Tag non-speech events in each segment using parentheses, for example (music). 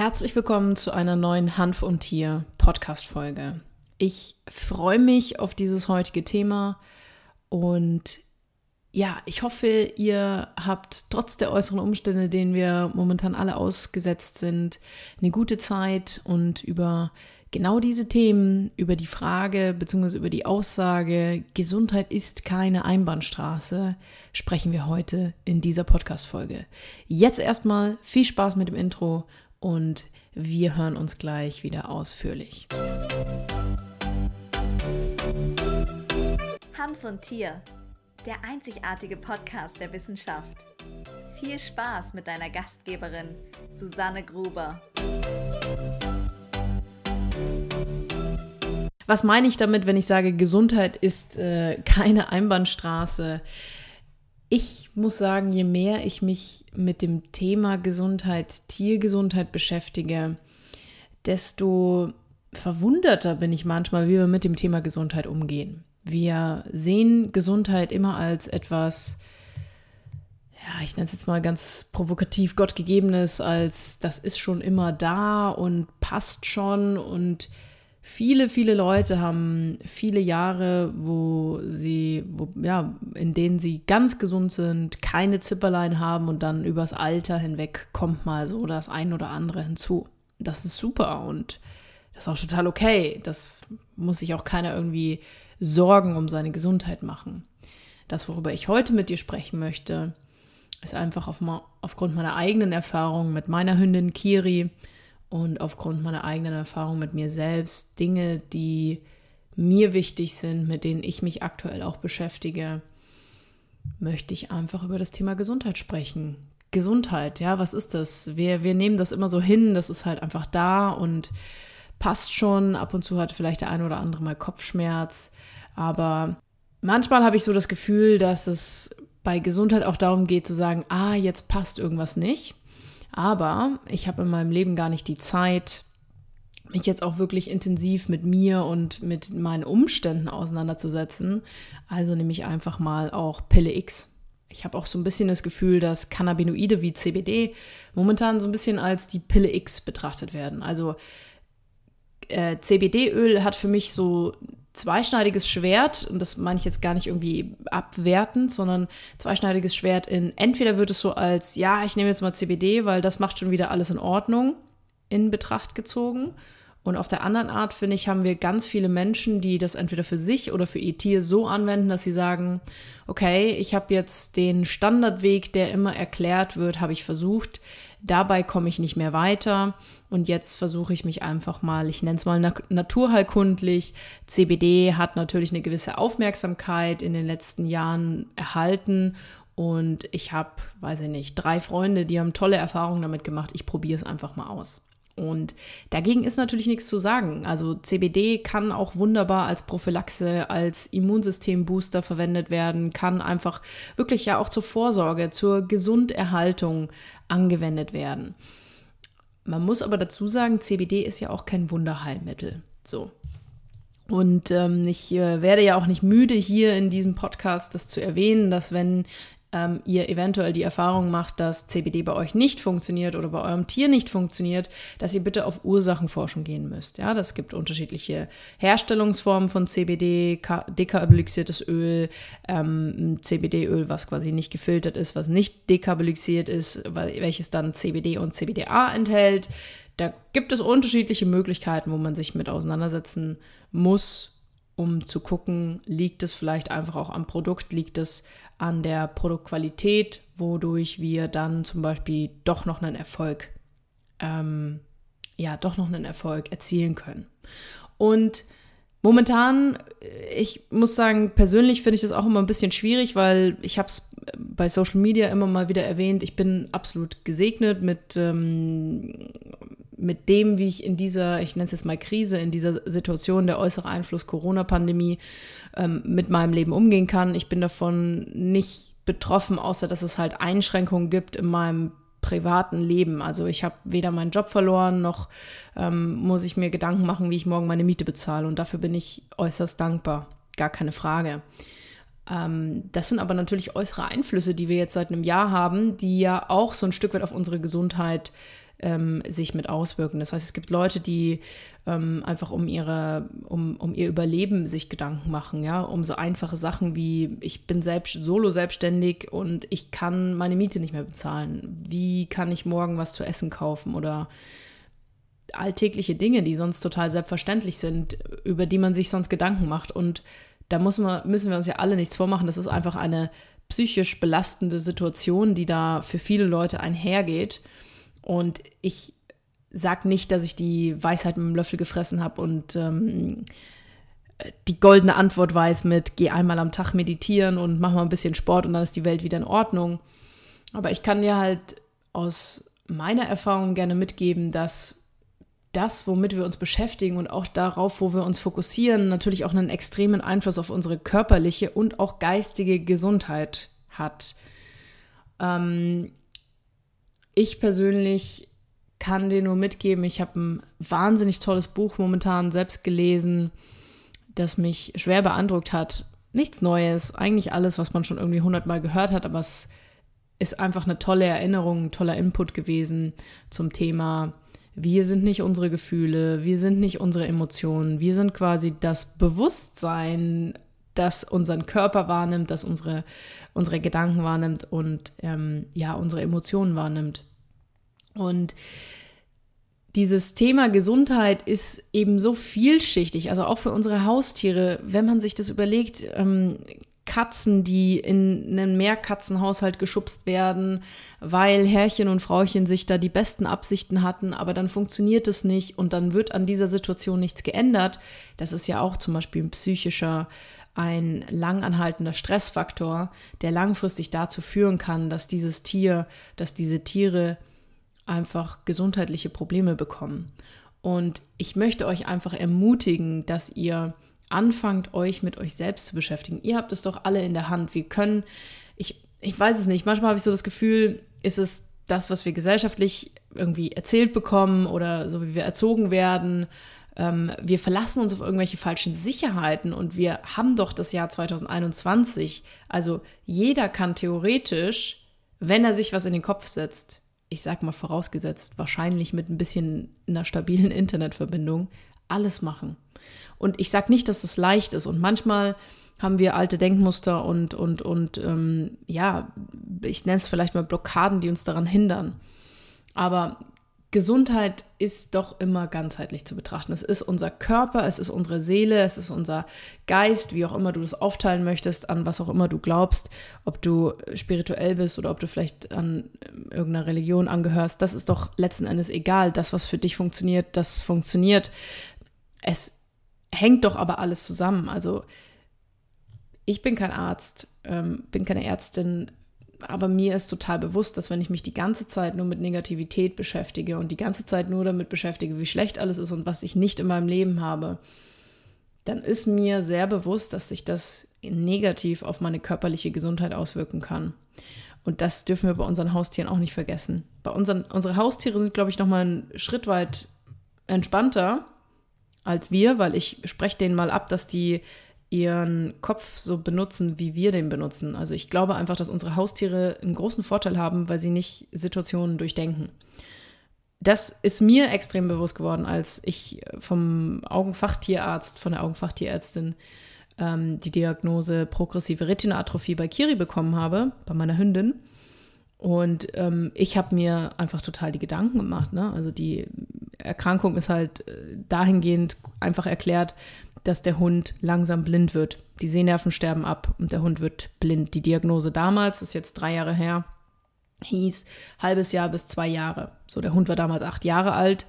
Herzlich willkommen zu einer neuen Hanf und Tier Podcast Folge. Ich freue mich auf dieses heutige Thema und ja, ich hoffe, ihr habt trotz der äußeren Umstände, denen wir momentan alle ausgesetzt sind, eine gute Zeit und über genau diese Themen, über die Frage bzw. über die Aussage, Gesundheit ist keine Einbahnstraße, sprechen wir heute in dieser Podcast-Folge. Jetzt erstmal viel Spaß mit dem Intro und wir hören uns gleich wieder ausführlich. Hanf und Tier der einzigartige Podcast der Wissenschaft. Viel Spaß mit deiner Gastgeberin Susanne Gruber. Was meine ich damit, wenn ich sage, Gesundheit ist äh, keine Einbahnstraße? Ich muss sagen, je mehr ich mich mit dem Thema Gesundheit, Tiergesundheit beschäftige, desto verwunderter bin ich manchmal, wie wir mit dem Thema Gesundheit umgehen. Wir sehen Gesundheit immer als etwas, ja, ich nenne es jetzt mal ganz provokativ, Gottgegebenes, als das ist schon immer da und passt schon und viele, viele Leute haben viele Jahre, wo sie, wo, ja, in denen sie ganz gesund sind, keine Zipperlein haben und dann übers Alter hinweg kommt mal so das ein oder andere hinzu. Das ist super und das ist auch total okay. Das muss sich auch keiner irgendwie Sorgen um seine Gesundheit machen. Das, worüber ich heute mit dir sprechen möchte, ist einfach auf, aufgrund meiner eigenen Erfahrung mit meiner Hündin Kiri und aufgrund meiner eigenen Erfahrung mit mir selbst Dinge, die mir wichtig sind, mit denen ich mich aktuell auch beschäftige, möchte ich einfach über das Thema Gesundheit sprechen. Gesundheit, ja, was ist das? Wir, wir nehmen das immer so hin, das ist halt einfach da und passt schon. Ab und zu hat vielleicht der eine oder andere mal Kopfschmerz. Aber manchmal habe ich so das Gefühl, dass es bei Gesundheit auch darum geht zu sagen, ah, jetzt passt irgendwas nicht. Aber ich habe in meinem Leben gar nicht die Zeit, mich jetzt auch wirklich intensiv mit mir und mit meinen Umständen auseinanderzusetzen. Also nehme ich einfach mal auch Pille X. Ich habe auch so ein bisschen das Gefühl, dass Cannabinoide wie CBD momentan so ein bisschen als die Pille X betrachtet werden. Also äh, CBD-Öl hat für mich so zweischneidiges Schwert, und das meine ich jetzt gar nicht irgendwie abwertend, sondern zweischneidiges Schwert in entweder wird es so als, ja, ich nehme jetzt mal CBD, weil das macht schon wieder alles in Ordnung, in Betracht gezogen. Und auf der anderen Art, finde ich, haben wir ganz viele Menschen, die das entweder für sich oder für ihr Tier so anwenden, dass sie sagen, okay, ich habe jetzt den Standardweg, der immer erklärt wird, habe ich versucht. Dabei komme ich nicht mehr weiter und jetzt versuche ich mich einfach mal, ich nenne es mal naturheilkundlich. CBD hat natürlich eine gewisse Aufmerksamkeit in den letzten Jahren erhalten und ich habe, weiß ich nicht, drei Freunde, die haben tolle Erfahrungen damit gemacht. Ich probiere es einfach mal aus. Und dagegen ist natürlich nichts zu sagen. Also CBD kann auch wunderbar als Prophylaxe, als Immunsystembooster verwendet werden, kann einfach wirklich ja auch zur Vorsorge, zur Gesunderhaltung angewendet werden. Man muss aber dazu sagen, CBD ist ja auch kein Wunderheilmittel. So. Und ähm, ich äh, werde ja auch nicht müde, hier in diesem Podcast das zu erwähnen, dass wenn ähm, ihr eventuell die Erfahrung macht, dass CBD bei euch nicht funktioniert oder bei eurem Tier nicht funktioniert, dass ihr bitte auf Ursachenforschung gehen müsst. Ja, das gibt unterschiedliche Herstellungsformen von CBD, dekarboxyliertes Öl, ähm, CBD-Öl, was quasi nicht gefiltert ist, was nicht dekarboxyliert ist, welches dann CBD und CBDA enthält. Da gibt es unterschiedliche Möglichkeiten, wo man sich mit auseinandersetzen muss, um zu gucken, liegt es vielleicht einfach auch am Produkt, liegt es an der Produktqualität, wodurch wir dann zum Beispiel doch noch einen Erfolg, ähm, ja, doch noch einen Erfolg erzielen können. Und momentan, ich muss sagen, persönlich finde ich das auch immer ein bisschen schwierig, weil ich habe es bei Social Media immer mal wieder erwähnt, ich bin absolut gesegnet mit, ähm, mit dem, wie ich in dieser, ich nenne es jetzt mal Krise, in dieser Situation der äußere Einfluss Corona-Pandemie ähm, mit meinem Leben umgehen kann. Ich bin davon nicht betroffen, außer dass es halt Einschränkungen gibt in meinem privaten Leben. Also ich habe weder meinen Job verloren, noch ähm, muss ich mir Gedanken machen, wie ich morgen meine Miete bezahle. Und dafür bin ich äußerst dankbar. Gar keine Frage. Ähm, das sind aber natürlich äußere Einflüsse, die wir jetzt seit einem Jahr haben, die ja auch so ein Stück weit auf unsere Gesundheit ähm, sich mit auswirken. Das heißt, es gibt Leute, die ähm, einfach um ihre, um, um ihr Überleben sich Gedanken machen, ja, um so einfache Sachen wie ich bin selbst solo selbstständig und ich kann meine Miete nicht mehr bezahlen. Wie kann ich morgen was zu essen kaufen oder alltägliche Dinge, die sonst total selbstverständlich sind, über die man sich sonst Gedanken macht. Und da muss man, müssen wir uns ja alle nichts vormachen. Das ist einfach eine psychisch belastende Situation, die da für viele Leute einhergeht. Und ich sage nicht, dass ich die Weisheit mit dem Löffel gefressen habe und ähm, die goldene Antwort weiß mit, geh einmal am Tag meditieren und mach mal ein bisschen Sport und dann ist die Welt wieder in Ordnung. Aber ich kann dir halt aus meiner Erfahrung gerne mitgeben, dass das, womit wir uns beschäftigen und auch darauf, wo wir uns fokussieren, natürlich auch einen extremen Einfluss auf unsere körperliche und auch geistige Gesundheit hat. Ähm, ich persönlich kann dir nur mitgeben, ich habe ein wahnsinnig tolles Buch momentan selbst gelesen, das mich schwer beeindruckt hat. Nichts Neues, eigentlich alles, was man schon irgendwie hundertmal gehört hat, aber es ist einfach eine tolle Erinnerung, ein toller Input gewesen zum Thema wir sind nicht unsere Gefühle, wir sind nicht unsere Emotionen, wir sind quasi das Bewusstsein, das unseren Körper wahrnimmt, das unsere, unsere Gedanken wahrnimmt und ähm, ja, unsere Emotionen wahrnimmt. Und dieses Thema Gesundheit ist eben so vielschichtig, also auch für unsere Haustiere, wenn man sich das überlegt, ähm, Katzen, die in einen Mehrkatzenhaushalt geschubst werden, weil Herrchen und Frauchen sich da die besten Absichten hatten, aber dann funktioniert es nicht und dann wird an dieser Situation nichts geändert. Das ist ja auch zum Beispiel ein psychischer, ein langanhaltender Stressfaktor, der langfristig dazu führen kann, dass dieses Tier, dass diese Tiere einfach gesundheitliche Probleme bekommen. Und ich möchte euch einfach ermutigen, dass ihr anfangt, euch mit euch selbst zu beschäftigen. Ihr habt es doch alle in der Hand. Wir können, ich, ich weiß es nicht, manchmal habe ich so das Gefühl, ist es das, was wir gesellschaftlich irgendwie erzählt bekommen oder so wie wir erzogen werden. Ähm, wir verlassen uns auf irgendwelche falschen Sicherheiten und wir haben doch das Jahr 2021. Also jeder kann theoretisch, wenn er sich was in den Kopf setzt, ich sag mal vorausgesetzt, wahrscheinlich mit ein bisschen einer stabilen (laughs) Internetverbindung, alles machen. Und ich sage nicht, dass das leicht ist. Und manchmal haben wir alte Denkmuster und, und, und ähm, ja, ich nenne es vielleicht mal Blockaden, die uns daran hindern. Aber Gesundheit ist doch immer ganzheitlich zu betrachten. Es ist unser Körper, es ist unsere Seele, es ist unser Geist, wie auch immer du das aufteilen möchtest, an was auch immer du glaubst, ob du spirituell bist oder ob du vielleicht an irgendeiner Religion angehörst. Das ist doch letzten Endes egal. Das, was für dich funktioniert, das funktioniert. Es hängt doch aber alles zusammen. Also ich bin kein Arzt, ähm, bin keine Ärztin, aber mir ist total bewusst, dass wenn ich mich die ganze Zeit nur mit Negativität beschäftige und die ganze Zeit nur damit beschäftige, wie schlecht alles ist und was ich nicht in meinem Leben habe, dann ist mir sehr bewusst, dass sich das negativ auf meine körperliche Gesundheit auswirken kann. Und das dürfen wir bei unseren Haustieren auch nicht vergessen. Bei unseren, unsere Haustiere sind, glaube ich, noch mal einen Schritt weit entspannter als wir, weil ich spreche denen mal ab, dass die ihren Kopf so benutzen, wie wir den benutzen. Also ich glaube einfach, dass unsere Haustiere einen großen Vorteil haben, weil sie nicht Situationen durchdenken. Das ist mir extrem bewusst geworden, als ich vom Augenfachtierarzt, von der Augenfachtierärztin ähm, die Diagnose progressive Retinaatrophie bei Kiri bekommen habe, bei meiner Hündin. Und ähm, ich habe mir einfach total die Gedanken gemacht. Ne? Also die Erkrankung ist halt äh, dahingehend einfach erklärt, dass der Hund langsam blind wird. Die Sehnerven sterben ab und der Hund wird blind. Die Diagnose damals, ist jetzt drei Jahre her, hieß halbes Jahr bis zwei Jahre. So, der Hund war damals acht Jahre alt,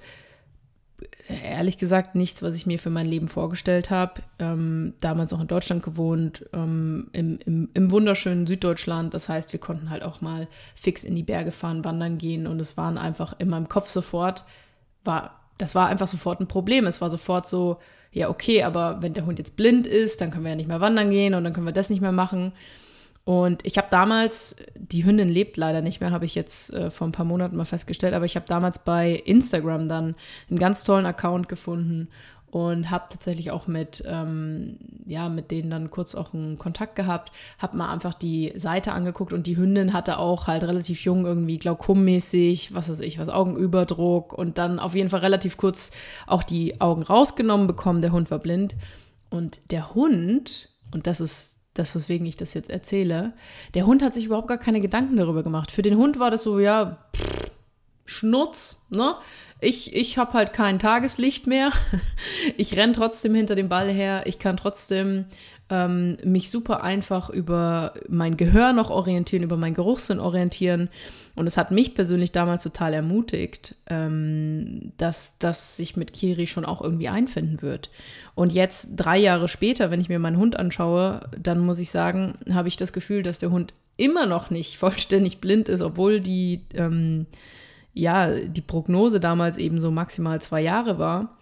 ehrlich gesagt nichts, was ich mir für mein Leben vorgestellt habe. Ähm, damals auch in Deutschland gewohnt, ähm, im, im, im, wunderschönen Süddeutschland. Das heißt, wir konnten halt auch mal fix in die Berge fahren, wandern gehen und es waren einfach in meinem Kopf sofort, war, das war einfach sofort ein Problem. Es war sofort so, ja, okay, aber wenn der Hund jetzt blind ist, dann können wir ja nicht mehr wandern gehen und dann können wir das nicht mehr machen. Und ich habe damals, die Hündin lebt leider nicht mehr, habe ich jetzt äh, vor ein paar Monaten mal festgestellt, aber ich habe damals bei Instagram dann einen ganz tollen Account gefunden und habe tatsächlich auch mit, ähm, ja, mit denen dann kurz auch einen Kontakt gehabt, habe mal einfach die Seite angeguckt und die Hündin hatte auch halt relativ jung irgendwie glaukommäßig, was weiß ich, was Augenüberdruck und dann auf jeden Fall relativ kurz auch die Augen rausgenommen bekommen, der Hund war blind und der Hund, und das ist das, weswegen ich das jetzt erzähle, der Hund hat sich überhaupt gar keine Gedanken darüber gemacht. Für den Hund war das so, ja, pff, Schnutz, ne? Ich, ich habe halt kein Tageslicht mehr. (laughs) Ich renne trotzdem hinter dem Ball her. Ich kann trotzdem ähm, mich super einfach über mein Gehör noch orientieren, über mein Geruchssinn orientieren. Und es hat mich persönlich damals total ermutigt, ähm, dass das sich mit Kiri schon auch irgendwie einfinden wird. Und jetzt, drei Jahre später, wenn ich mir meinen Hund anschaue, dann muss ich sagen, habe ich das Gefühl, dass der Hund immer noch nicht (laughs) vollständig blind ist, obwohl die ähm, ja, die Prognose damals eben so maximal zwei Jahre war.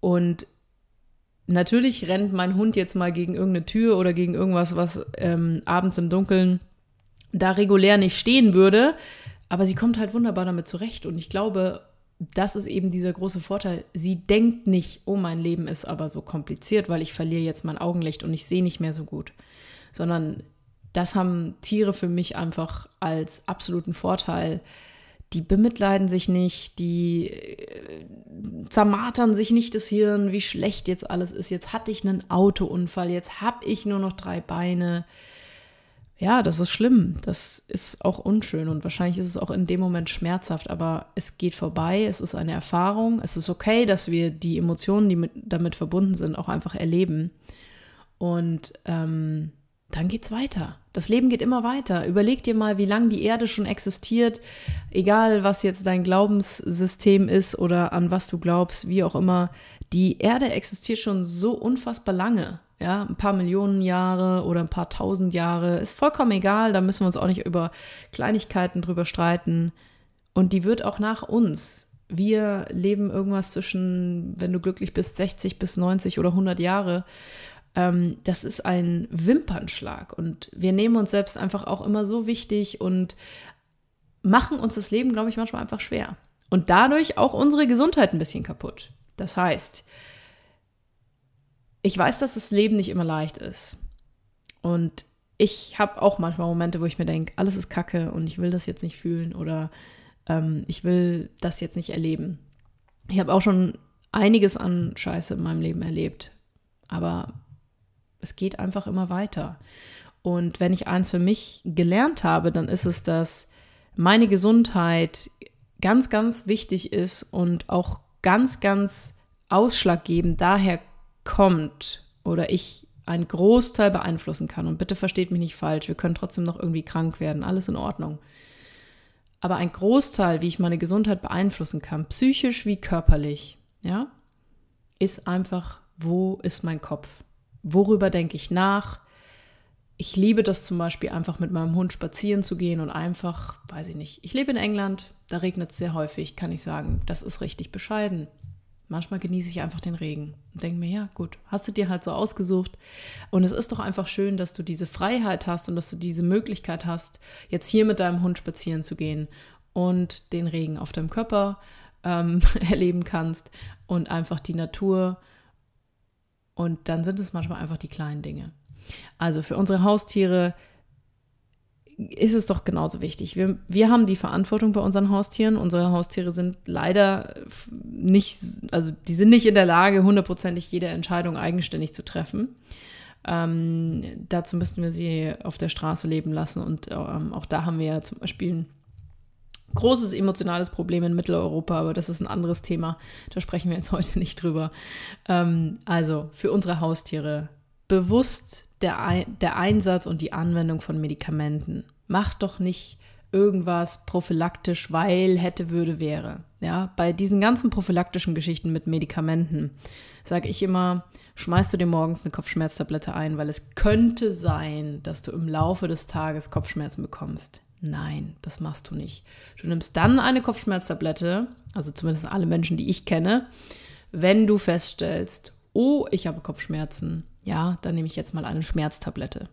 Und natürlich rennt mein Hund jetzt mal gegen irgendeine Tür oder gegen irgendwas, was ähm, abends im Dunkeln da regulär nicht stehen würde. Aber sie kommt halt wunderbar damit zurecht. Und ich glaube, das ist eben dieser große Vorteil. Sie denkt nicht, oh, mein Leben ist aber so kompliziert, weil ich verliere jetzt mein Augenlicht und ich sehe nicht mehr so gut. Sondern das haben Tiere für mich einfach als absoluten Vorteil, die bemitleiden sich nicht, die äh, zermartern sich nicht das Hirn, wie schlecht jetzt alles ist. Jetzt hatte ich einen Autounfall, jetzt habe ich nur noch drei Beine. Ja, das ist schlimm. Das ist auch unschön und wahrscheinlich ist es auch in dem Moment schmerzhaft, aber es geht vorbei. Es ist eine Erfahrung. Es ist okay, dass wir die Emotionen, die mit, damit verbunden sind, auch einfach erleben. Und ähm, dann geht's weiter. Das Leben geht immer weiter. Überleg dir mal, wie lange die Erde schon existiert, egal was jetzt dein Glaubenssystem ist oder an was du glaubst, wie auch immer. Die Erde existiert schon so unfassbar lange. Ja, ein paar Millionen Jahre oder ein paar tausend Jahre, ist vollkommen egal, da müssen wir uns auch nicht über Kleinigkeiten drüber streiten. Und die wird auch nach uns. Wir leben irgendwas zwischen, wenn du glücklich bist, 60 bis 90 oder 100 Jahre ähm, das ist ein Wimpernschlag. Und wir nehmen uns selbst einfach auch immer so wichtig und machen uns das Leben, glaube ich, manchmal einfach schwer. Und dadurch auch unsere Gesundheit ein bisschen kaputt. Das heißt, ich weiß, dass das Leben nicht immer leicht ist. Und ich habe auch manchmal Momente, wo ich mir denke, alles ist Kacke und ich will das jetzt nicht fühlen oder ähm, ich will das jetzt nicht erleben. Ich habe auch schon einiges an Scheiße in meinem Leben erlebt. Aber es geht einfach immer weiter. Und wenn ich eins für mich gelernt habe, dann ist es, dass meine Gesundheit ganz, ganz wichtig ist und auch ganz, ganz ausschlaggebend daher kommt oder ich einen Großteil beeinflussen kann. Und bitte versteht mich nicht falsch, wir können trotzdem noch irgendwie krank werden, alles in Ordnung. Aber ein Großteil, wie ich meine Gesundheit beeinflussen kann, psychisch wie körperlich, ja, ist einfach, wo ist mein Kopf? Worüber denke ich nach. Ich liebe das zum Beispiel einfach mit meinem Hund spazieren zu gehen und einfach, weiß ich nicht, ich lebe in England, da regnet es sehr häufig, kann ich sagen, das ist richtig bescheiden. Manchmal genieße ich einfach den Regen und denke mir, ja gut, hast du dir halt so ausgesucht. Und es ist doch einfach schön, dass du diese Freiheit hast und dass du diese Möglichkeit hast, jetzt hier mit deinem Hund spazieren zu gehen und den Regen auf deinem Körper ähm, (laughs) erleben kannst und einfach die Natur und dann sind es manchmal einfach die kleinen Dinge. Also für unsere Haustiere ist es doch genauso wichtig. Wir, wir haben die Verantwortung bei unseren Haustieren. Unsere Haustiere sind leider nicht, also die sind nicht in der Lage, hundertprozentig jede Entscheidung eigenständig zu treffen. Ähm, dazu müssten wir sie auf der Straße leben lassen. Und ähm, auch da haben wir ja zum Beispiel großes emotionales Problem in Mitteleuropa, aber das ist ein anderes Thema. Da sprechen wir jetzt heute nicht drüber. Ähm, also für unsere Haustiere bewusst der, der Einsatz und die Anwendung von Medikamenten. Macht doch nicht irgendwas prophylaktisch, weil hätte, würde, wäre. Ja, bei diesen ganzen prophylaktischen Geschichten mit Medikamenten sage ich immer, schmeißt du dir morgens eine Kopfschmerztablette ein, weil es könnte sein, dass du im Laufe des Tages Kopfschmerzen bekommst. Nein, das machst du nicht. Du nimmst dann eine Kopfschmerztablette, also zumindest alle Menschen, die ich kenne, wenn du feststellst, oh, ich habe Kopfschmerzen, ja, dann nehme ich jetzt mal eine Schmerztablette.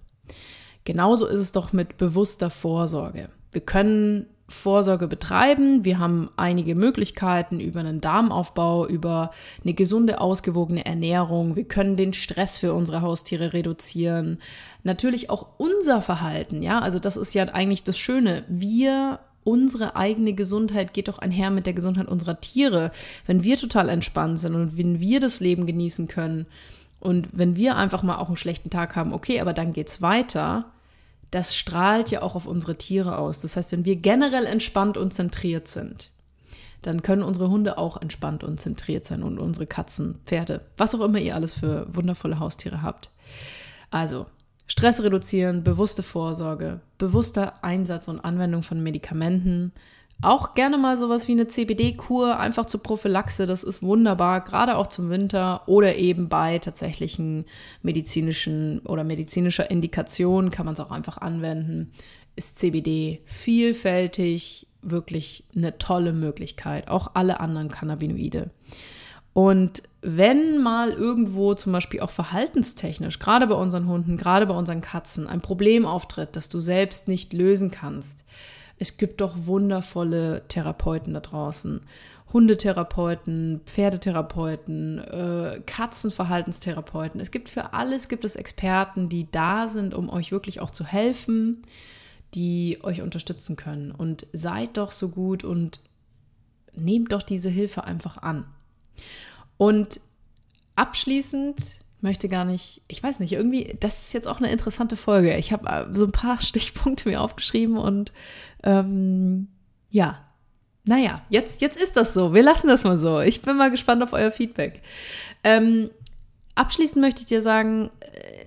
Genauso ist es doch mit bewusster Vorsorge. Wir können Vorsorge betreiben. Wir haben einige Möglichkeiten über einen Darmaufbau, über eine gesunde, ausgewogene Ernährung. Wir können den Stress für unsere Haustiere reduzieren. Natürlich auch unser Verhalten, ja. Also das ist ja eigentlich das Schöne. Wir unsere eigene Gesundheit geht doch einher mit der Gesundheit unserer Tiere. Wenn wir total entspannt sind und wenn wir das Leben genießen können und wenn wir einfach mal auch einen schlechten Tag haben, okay, aber dann geht's weiter, das strahlt ja auch auf unsere Tiere aus. Das heißt, wenn wir generell entspannt und zentriert sind, dann können unsere Hunde auch entspannt und zentriert sein und unsere Katzen, Pferde, was auch immer ihr alles für wundervolle Haustiere habt. Also, Stress reduzieren, bewusste Vorsorge, bewusster Einsatz und Anwendung von Medikamenten. Auch gerne mal sowas wie eine CBD-Kur, einfach zur Prophylaxe, das ist wunderbar, gerade auch zum Winter oder eben bei tatsächlichen medizinischen oder medizinischer Indikation kann man es auch einfach anwenden. Ist CBD vielfältig, wirklich eine tolle Möglichkeit, auch alle anderen Cannabinoide. Und wenn mal irgendwo zum Beispiel auch verhaltenstechnisch, gerade bei unseren Hunden, gerade bei unseren Katzen, ein Problem auftritt, das du selbst nicht lösen kannst, es gibt doch wundervolle Therapeuten da draußen. Hundetherapeuten, Pferdetherapeuten, äh, Katzenverhaltenstherapeuten. Es gibt für alles gibt es Experten, die da sind, um euch wirklich auch zu helfen, die euch unterstützen können. Und seid doch so gut und nehmt doch diese Hilfe einfach an. Und abschließend möchte gar nicht, ich weiß nicht, irgendwie, das ist jetzt auch eine interessante Folge. Ich habe äh, so ein paar (laughs) Stichpunkte mir aufgeschrieben und ähm, ja, naja, jetzt, jetzt ist das so. Wir lassen das mal so. Ich bin mal gespannt auf euer Feedback. Ähm, abschließend möchte ich dir sagen, äh,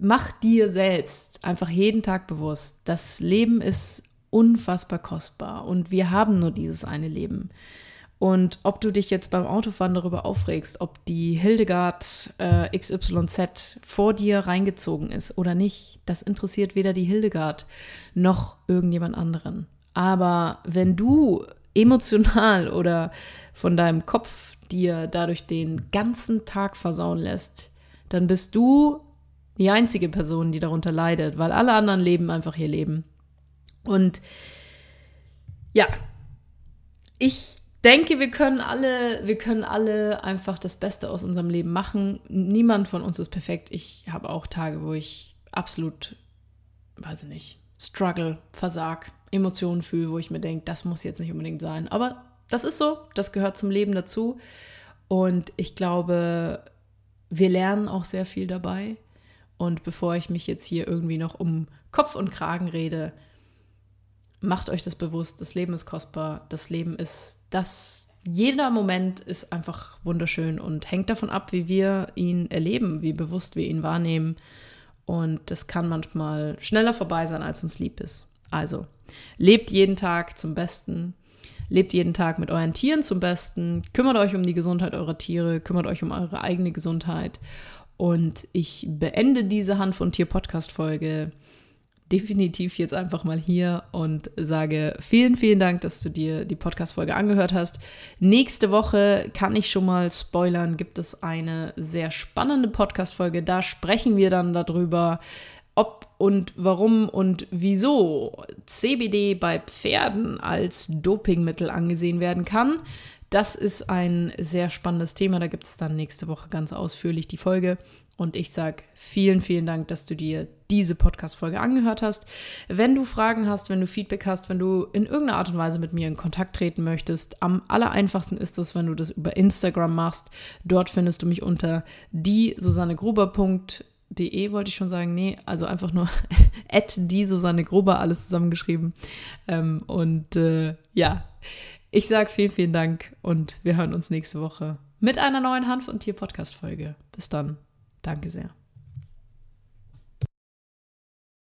mach dir selbst einfach jeden Tag bewusst, das Leben ist unfassbar kostbar und wir haben nur dieses eine Leben. Und ob du dich jetzt beim Autofahren darüber aufregst, ob die Hildegard äh, XYZ vor dir reingezogen ist oder nicht, das interessiert weder die Hildegard noch irgendjemand anderen. Aber wenn du emotional oder von deinem Kopf dir dadurch den ganzen Tag versauen lässt, dann bist du die einzige Person, die darunter leidet, weil alle anderen leben einfach ihr Leben. Und ja, ich denke, wir können alle, wir können alle einfach das Beste aus unserem Leben machen. Niemand von uns ist perfekt. Ich habe auch Tage, wo ich absolut, weiß ich nicht, struggle, versag, Emotionen fühle, wo ich mir denke, das muss jetzt nicht unbedingt sein. Aber das ist so, das gehört zum Leben dazu. Und ich glaube, wir lernen auch sehr viel dabei. Und bevor ich mich jetzt hier irgendwie noch um Kopf und Kragen rede, macht euch das bewusst, das Leben ist kostbar, das Leben ist das, jeder Moment ist einfach wunderschön und hängt davon ab, wie wir ihn erleben, wie bewusst wir ihn wahrnehmen. Und das kann manchmal schneller vorbei sein, als uns lieb ist. Also, lebt jeden Tag zum Besten. Lebt jeden Tag mit euren Tieren zum Besten. Kümmert euch um die Gesundheit eurer Tiere. Kümmert euch um eure eigene Gesundheit. Und ich beende diese Hand von Tier Podcast Folge definitiv jetzt einfach mal hier und sage vielen, vielen Dank, dass du dir die Podcast-Folge angehört hast. Nächste Woche kann ich schon mal spoilern, gibt es eine sehr spannende Podcast-Folge. Da sprechen wir dann darüber, ob und warum und wieso CBD bei Pferden als Dopingmittel angesehen werden kann. Das ist ein sehr spannendes Thema. Da gibt es dann nächste Woche ganz ausführlich die Folge. Und ich sage vielen, vielen Dank, dass du dir diese Podcast-Folge angehört hast. Wenn du Fragen hast, wenn du Feedback hast, wenn du in irgendeiner Art und Weise mit mir in Kontakt treten möchtest, am allereinfachsten ist es, wenn du das über Instagram machst. Dort findest du mich unter die susannegruber.de wollte ich schon sagen, nee, also einfach nur (laughs) at die Susanne Gruber, alles zusammengeschrieben. Ähm, und äh, ja, ich sage vielen, vielen Dank und wir hören uns nächste Woche mit einer neuen Hanf- und Tier-Podcast-Folge. Bis dann. Danke sehr.